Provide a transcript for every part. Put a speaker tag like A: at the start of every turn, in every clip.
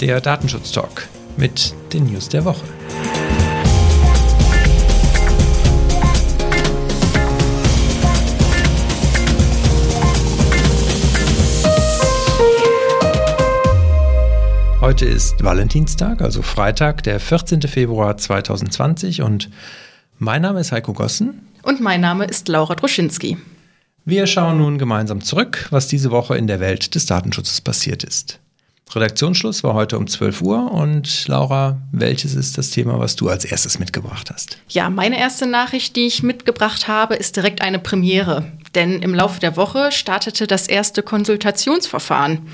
A: der Datenschutz-Talk mit den News der Woche. Heute ist Valentinstag, also Freitag, der 14. Februar 2020 und mein Name ist Heiko Gossen.
B: Und mein Name ist Laura Droschinski.
A: Wir schauen nun gemeinsam zurück, was diese Woche in der Welt des Datenschutzes passiert ist. Redaktionsschluss war heute um 12 Uhr und Laura, welches ist das Thema, was du als erstes mitgebracht hast?
B: Ja, meine erste Nachricht, die ich mitgebracht habe, ist direkt eine Premiere. Denn im Laufe der Woche startete das erste Konsultationsverfahren.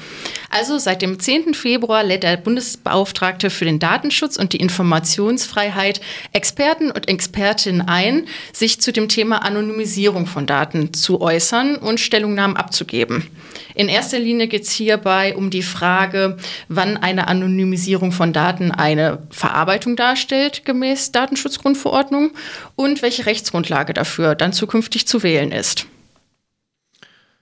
B: Also seit dem 10. Februar lädt der Bundesbeauftragte für den Datenschutz und die Informationsfreiheit Experten und Expertinnen ein, sich zu dem Thema Anonymisierung von Daten zu äußern und Stellungnahmen abzugeben. In erster Linie geht es hierbei um die Frage, wann eine Anonymisierung von Daten eine Verarbeitung darstellt, gemäß Datenschutzgrundverordnung, und welche Rechtsgrundlage dafür dann zukünftig zu wählen ist.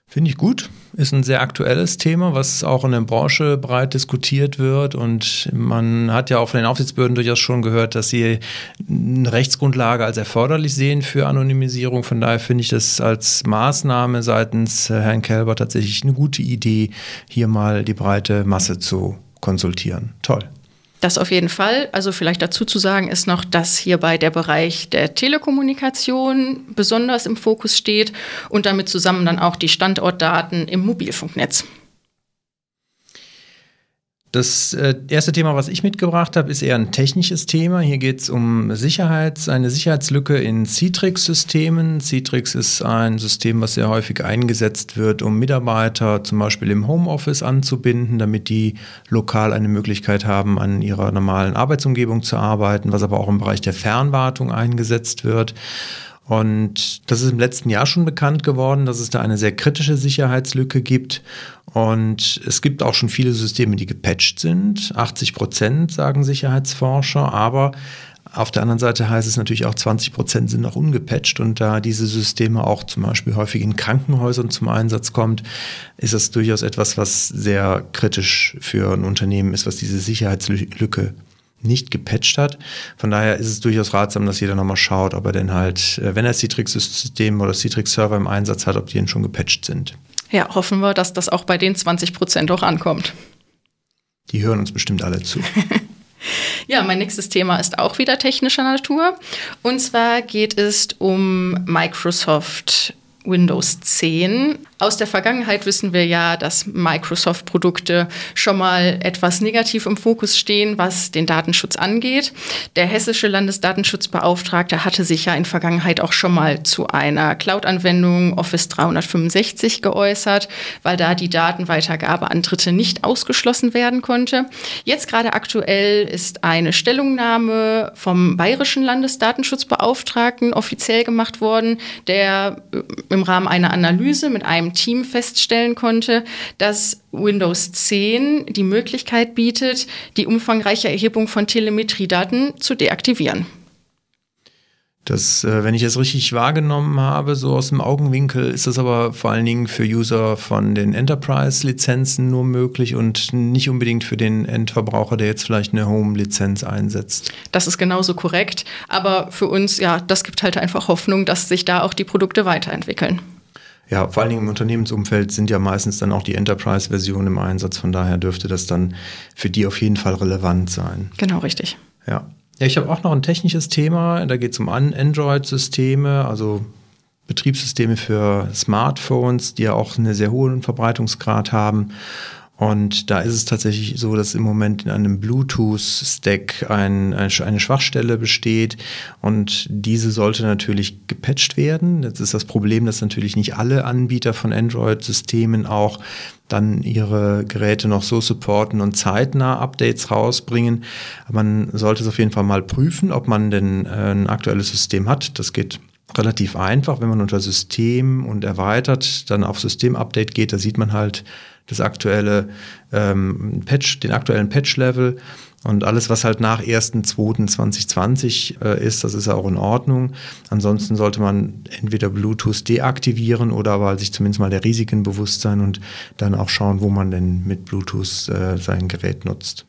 A: Finde ich gut. Ist ein sehr aktuelles Thema, was auch in der Branche breit diskutiert wird. Und man hat ja auch von den Aufsichtsbehörden durchaus schon gehört, dass sie eine Rechtsgrundlage als erforderlich sehen für Anonymisierung. Von daher finde ich das als Maßnahme seitens Herrn Kelber tatsächlich eine gute Idee, hier mal die breite Masse zu konsultieren. Toll.
B: Das auf jeden Fall. Also vielleicht dazu zu sagen ist noch, dass hierbei der Bereich der Telekommunikation besonders im Fokus steht und damit zusammen dann auch die Standortdaten im Mobilfunknetz.
A: Das äh, erste Thema, was ich mitgebracht habe, ist eher ein technisches Thema. Hier geht es um Sicherheits-, eine Sicherheitslücke in Citrix-Systemen. Citrix ist ein System, was sehr häufig eingesetzt wird, um Mitarbeiter zum Beispiel im Homeoffice anzubinden, damit die lokal eine Möglichkeit haben, an ihrer normalen Arbeitsumgebung zu arbeiten, was aber auch im Bereich der Fernwartung eingesetzt wird. Und das ist im letzten Jahr schon bekannt geworden, dass es da eine sehr kritische Sicherheitslücke gibt. Und es gibt auch schon viele Systeme, die gepatcht sind. 80 Prozent sagen Sicherheitsforscher, aber auf der anderen Seite heißt es natürlich auch, 20 Prozent sind noch ungepatcht und da diese Systeme auch zum Beispiel häufig in Krankenhäusern zum Einsatz kommt, ist das durchaus etwas, was sehr kritisch für ein Unternehmen ist, was diese Sicherheitslücke nicht gepatcht hat. Von daher ist es durchaus ratsam, dass jeder nochmal schaut, ob er denn halt, äh, wenn er Citrix-System oder Citrix-Server im Einsatz hat, ob die denn schon gepatcht sind.
B: Ja, hoffen wir, dass das auch bei den 20 Prozent auch ankommt.
A: Die hören uns bestimmt alle zu.
B: Ja, mein nächstes Thema ist auch wieder technischer Natur. Und zwar geht es um Microsoft Windows 10. Aus der Vergangenheit wissen wir ja, dass Microsoft-Produkte schon mal etwas negativ im Fokus stehen, was den Datenschutz angeht. Der hessische Landesdatenschutzbeauftragte hatte sich ja in Vergangenheit auch schon mal zu einer Cloud-Anwendung Office 365 geäußert, weil da die Datenweitergabe an Dritte nicht ausgeschlossen werden konnte. Jetzt gerade aktuell ist eine Stellungnahme vom bayerischen Landesdatenschutzbeauftragten offiziell gemacht worden, der im Rahmen einer Analyse mit einem Team feststellen konnte, dass Windows 10 die Möglichkeit bietet, die umfangreiche Erhebung von Telemetriedaten zu deaktivieren.
A: Das, äh, wenn ich es richtig wahrgenommen habe, so aus dem Augenwinkel, ist das aber vor allen Dingen für User von den Enterprise-Lizenzen nur möglich und nicht unbedingt für den Endverbraucher, der jetzt vielleicht eine Home-Lizenz einsetzt.
B: Das ist genauso korrekt. Aber für uns, ja, das gibt halt einfach Hoffnung, dass sich da auch die Produkte weiterentwickeln.
A: Ja, vor allen Dingen im Unternehmensumfeld sind ja meistens dann auch die Enterprise-Versionen im Einsatz. Von daher dürfte das dann für die auf jeden Fall relevant sein.
B: Genau, richtig.
A: Ja. Ja, ich habe auch noch ein technisches Thema. Da geht es um Android-Systeme, also Betriebssysteme für Smartphones, die ja auch einen sehr hohen Verbreitungsgrad haben. Und da ist es tatsächlich so, dass im Moment in einem Bluetooth-Stack ein, eine Schwachstelle besteht und diese sollte natürlich gepatcht werden. Jetzt ist das Problem, dass natürlich nicht alle Anbieter von Android-Systemen auch dann ihre Geräte noch so supporten und zeitnah Updates rausbringen. Man sollte es auf jeden Fall mal prüfen, ob man denn äh, ein aktuelles System hat. Das geht relativ einfach, wenn man unter System und erweitert dann auf System-Update geht, da sieht man halt, das aktuelle ähm, Patch, den aktuellen Patch-Level. Und alles, was halt nach 1.2.2020 äh, ist, das ist auch in Ordnung. Ansonsten sollte man entweder Bluetooth deaktivieren oder aber sich zumindest mal der Risiken bewusst sein und dann auch schauen, wo man denn mit Bluetooth äh, sein Gerät nutzt.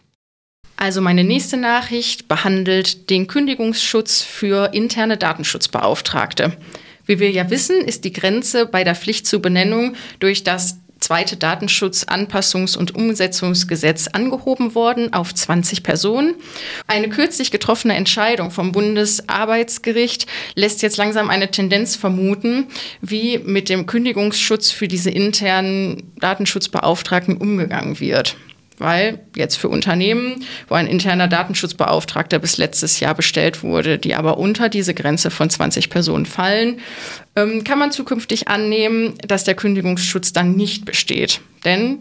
B: Also meine nächste Nachricht behandelt den Kündigungsschutz für interne Datenschutzbeauftragte. Wie wir ja wissen, ist die Grenze bei der Pflicht zur Benennung durch das zweite Datenschutzanpassungs- und Umsetzungsgesetz angehoben worden auf 20 Personen. Eine kürzlich getroffene Entscheidung vom Bundesarbeitsgericht lässt jetzt langsam eine Tendenz vermuten, wie mit dem Kündigungsschutz für diese internen Datenschutzbeauftragten umgegangen wird weil jetzt für Unternehmen, wo ein interner Datenschutzbeauftragter bis letztes Jahr bestellt wurde, die aber unter diese Grenze von 20 Personen fallen, ähm, kann man zukünftig annehmen, dass der Kündigungsschutz dann nicht besteht. Denn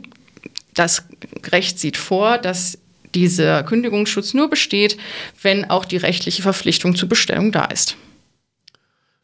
B: das Recht sieht vor, dass dieser Kündigungsschutz nur besteht, wenn auch die rechtliche Verpflichtung zur Bestellung da ist.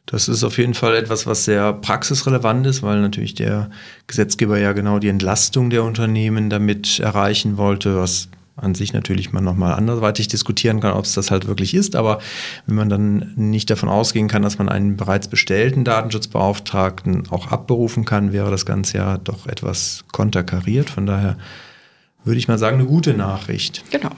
A: Das ist auf jeden Fall etwas, was sehr praxisrelevant ist, weil natürlich der Gesetzgeber ja genau die Entlastung der Unternehmen damit erreichen wollte, was an sich natürlich man nochmal anderweitig diskutieren kann, ob es das halt wirklich ist. Aber wenn man dann nicht davon ausgehen kann, dass man einen bereits bestellten Datenschutzbeauftragten auch abberufen kann, wäre das Ganze ja doch etwas konterkariert. Von daher würde ich mal sagen, eine gute Nachricht.
B: Genau.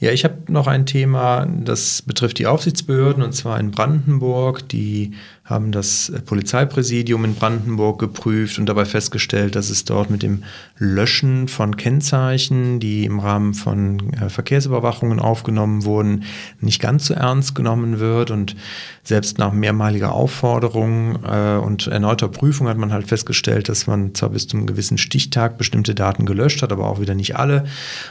A: Ja, ich habe noch ein Thema, das betrifft die Aufsichtsbehörden und zwar in Brandenburg. Die haben das Polizeipräsidium in Brandenburg geprüft und dabei festgestellt, dass es dort mit dem Löschen von Kennzeichen, die im Rahmen von äh, Verkehrsüberwachungen aufgenommen wurden, nicht ganz so ernst genommen wird. Und selbst nach mehrmaliger Aufforderung äh, und erneuter Prüfung hat man halt festgestellt, dass man zwar bis zum gewissen Stichtag bestimmte Daten gelöscht hat, aber auch wieder nicht alle.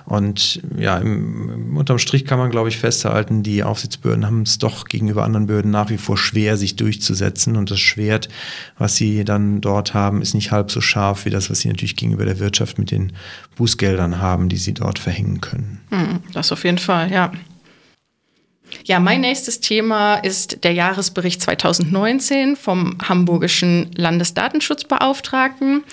A: Und ja, unterm Strich kann man, glaube ich, festhalten, die Aufsichtsbehörden haben es doch gegenüber anderen Behörden nach wie vor schwer, sich durchzusetzen setzen. Und das Schwert, was sie dann dort haben, ist nicht halb so scharf wie das, was sie natürlich gegenüber der Wirtschaft mit den Bußgeldern haben, die sie dort verhängen können.
B: Hm, das auf jeden Fall, ja. Ja, mein nächstes Thema ist der Jahresbericht 2019 vom hamburgischen Landesdatenschutzbeauftragten.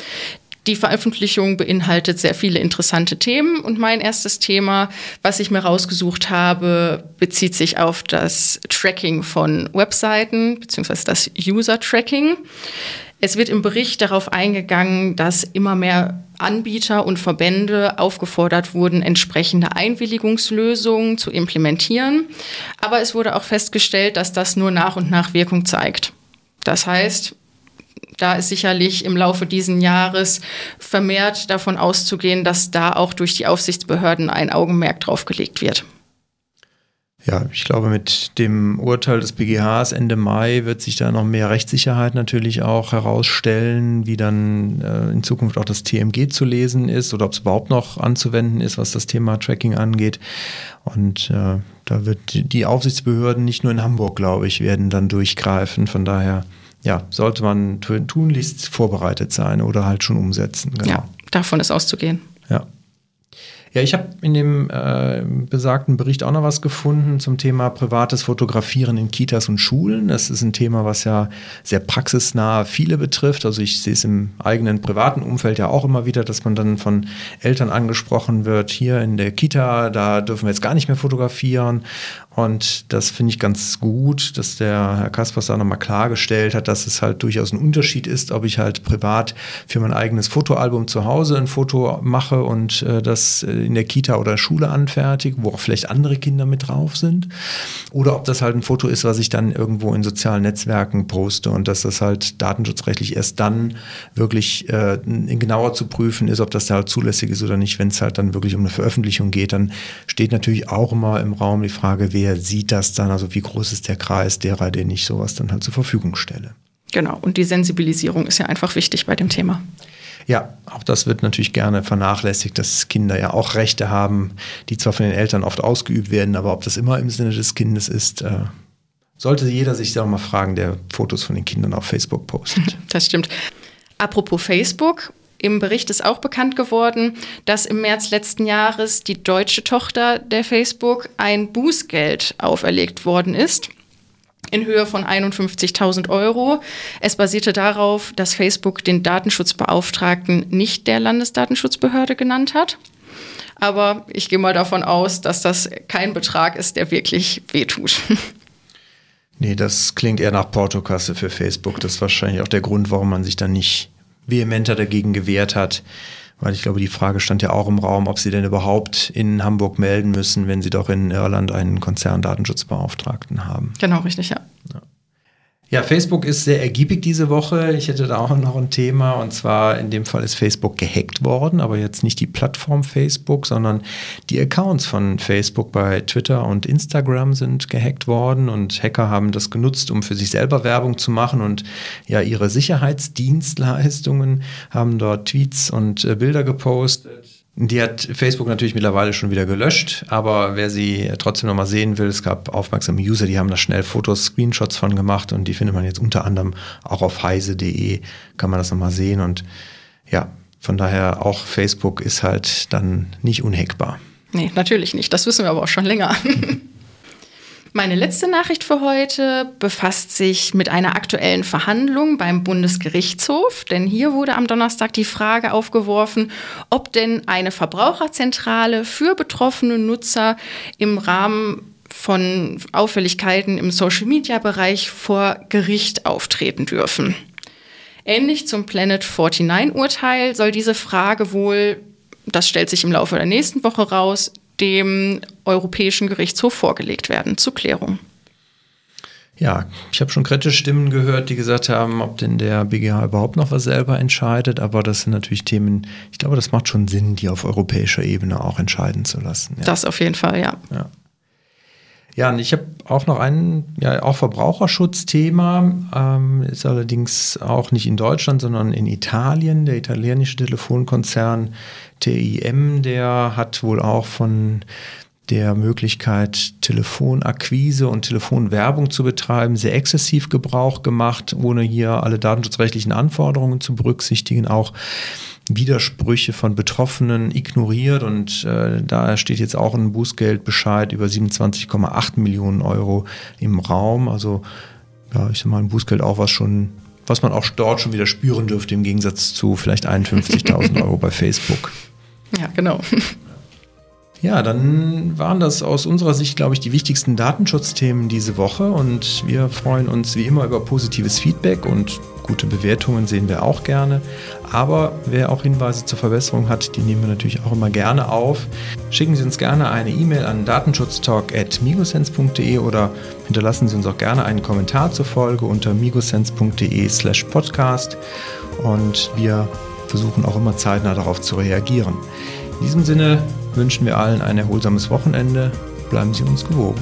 B: Die Veröffentlichung beinhaltet sehr viele interessante Themen und mein erstes Thema, was ich mir rausgesucht habe, bezieht sich auf das Tracking von Webseiten bzw. das User-Tracking. Es wird im Bericht darauf eingegangen, dass immer mehr Anbieter und Verbände aufgefordert wurden, entsprechende Einwilligungslösungen zu implementieren. Aber es wurde auch festgestellt, dass das nur nach und nach Wirkung zeigt. Das heißt, da ist sicherlich im Laufe dieses Jahres vermehrt davon auszugehen, dass da auch durch die Aufsichtsbehörden ein Augenmerk drauf gelegt wird.
A: Ja, ich glaube, mit dem Urteil des BGHs Ende Mai wird sich da noch mehr Rechtssicherheit natürlich auch herausstellen, wie dann äh, in Zukunft auch das TMG zu lesen ist oder ob es überhaupt noch anzuwenden ist, was das Thema Tracking angeht. Und äh, da wird die Aufsichtsbehörden nicht nur in Hamburg, glaube ich, werden dann durchgreifen. Von daher ja, sollte man tunlichst vorbereitet sein oder halt schon umsetzen.
B: Genau. Ja, davon ist auszugehen.
A: Ja. Ja, ich habe in dem äh, besagten Bericht auch noch was gefunden zum Thema privates Fotografieren in Kitas und Schulen. Das ist ein Thema, was ja sehr praxisnah viele betrifft. Also ich sehe es im eigenen privaten Umfeld ja auch immer wieder, dass man dann von Eltern angesprochen wird, hier in der Kita, da dürfen wir jetzt gar nicht mehr fotografieren. Und das finde ich ganz gut, dass der Herr Kaspers da nochmal klargestellt hat, dass es halt durchaus ein Unterschied ist, ob ich halt privat für mein eigenes Fotoalbum zu Hause ein Foto mache und äh, das in der Kita oder Schule anfertige, wo auch vielleicht andere Kinder mit drauf sind. Oder ob das halt ein Foto ist, was ich dann irgendwo in sozialen Netzwerken poste und dass das halt datenschutzrechtlich erst dann wirklich äh, genauer zu prüfen ist, ob das da halt zulässig ist oder nicht. Wenn es halt dann wirklich um eine Veröffentlichung geht, dann steht natürlich auch immer im Raum die Frage, wer sieht das dann? Also wie groß ist der Kreis derer, den ich sowas dann halt zur Verfügung stelle?
B: Genau, und die Sensibilisierung ist ja einfach wichtig bei dem Thema.
A: Ja, auch das wird natürlich gerne vernachlässigt, dass Kinder ja auch Rechte haben, die zwar von den Eltern oft ausgeübt werden, aber ob das immer im Sinne des Kindes ist, äh, sollte jeder sich da mal fragen, der Fotos von den Kindern auf Facebook postet.
B: Das stimmt. Apropos Facebook, im Bericht ist auch bekannt geworden, dass im März letzten Jahres die deutsche Tochter der Facebook ein Bußgeld auferlegt worden ist in Höhe von 51.000 Euro. Es basierte darauf, dass Facebook den Datenschutzbeauftragten nicht der Landesdatenschutzbehörde genannt hat. Aber ich gehe mal davon aus, dass das kein Betrag ist, der wirklich wehtut.
A: Nee, das klingt eher nach Portokasse für Facebook. Das ist wahrscheinlich auch der Grund, warum man sich dann nicht vehementer dagegen gewehrt hat, Weil ich glaube, die Frage stand ja auch im Raum, ob sie denn überhaupt in Hamburg melden müssen, wenn sie doch in Irland einen Konzerndatenschutzbeauftragten haben.
B: Genau, richtig,
A: ja. Ja. Facebook ist sehr ergiebig diese Woche. Ich hätte da auch noch ein Thema und zwar in dem Fall ist Facebook gehackt worden, aber jetzt nicht die Plattform Facebook, sondern die Accounts von Facebook bei Twitter und Instagram sind gehackt worden und Hacker haben das genutzt, um für sich selber Werbung zu machen und ja ihre Sicherheitsdienstleistungen haben dort Tweets und äh, Bilder gepostet die hat Facebook natürlich mittlerweile schon wieder gelöscht, aber wer sie trotzdem nochmal sehen will, es gab aufmerksame User, die haben da schnell Fotos, Screenshots von gemacht und die findet man jetzt unter anderem auch auf heise.de, kann man das nochmal sehen und ja, von daher auch Facebook ist halt dann nicht unhackbar.
B: Nee, natürlich nicht. Das wissen wir aber auch schon länger. Meine letzte Nachricht für heute befasst sich mit einer aktuellen Verhandlung beim Bundesgerichtshof, denn hier wurde am Donnerstag die Frage aufgeworfen, ob denn eine Verbraucherzentrale für betroffene Nutzer im Rahmen von Auffälligkeiten im Social-Media-Bereich vor Gericht auftreten dürfen. Ähnlich zum Planet 49-Urteil soll diese Frage wohl, das stellt sich im Laufe der nächsten Woche raus, dem Europäischen Gerichtshof vorgelegt werden zur Klärung.
A: Ja, ich habe schon kritische Stimmen gehört, die gesagt haben, ob denn der BGH überhaupt noch was selber entscheidet. Aber das sind natürlich Themen, ich glaube, das macht schon Sinn, die auf europäischer Ebene auch entscheiden zu lassen.
B: Ja. Das auf jeden Fall, ja.
A: Ja, ja und ich habe auch noch ein, ja, auch Verbraucherschutzthema, ähm, ist allerdings auch nicht in Deutschland, sondern in Italien. Der italienische Telefonkonzern TIM, der hat wohl auch von der Möglichkeit, Telefonakquise und Telefonwerbung zu betreiben, sehr exzessiv Gebrauch gemacht, ohne hier alle datenschutzrechtlichen Anforderungen zu berücksichtigen, auch Widersprüche von Betroffenen ignoriert und äh, da steht jetzt auch ein Bußgeldbescheid über 27,8 Millionen Euro im Raum. Also ja, ich sag mal, ein Bußgeld auch was schon was man auch dort schon wieder spüren dürfte, im Gegensatz zu vielleicht 51.000 Euro bei Facebook.
B: Ja, genau.
A: Ja, dann waren das aus unserer Sicht, glaube ich, die wichtigsten Datenschutzthemen diese Woche und wir freuen uns wie immer über positives Feedback und gute Bewertungen sehen wir auch gerne. Aber wer auch Hinweise zur Verbesserung hat, die nehmen wir natürlich auch immer gerne auf. Schicken Sie uns gerne eine E-Mail an datenschutztalk.migosense.de oder hinterlassen Sie uns auch gerne einen Kommentar zur Folge unter migosense.de slash podcast und wir versuchen auch immer zeitnah darauf zu reagieren. In diesem Sinne wünschen wir allen ein erholsames Wochenende. Bleiben Sie uns gewogen.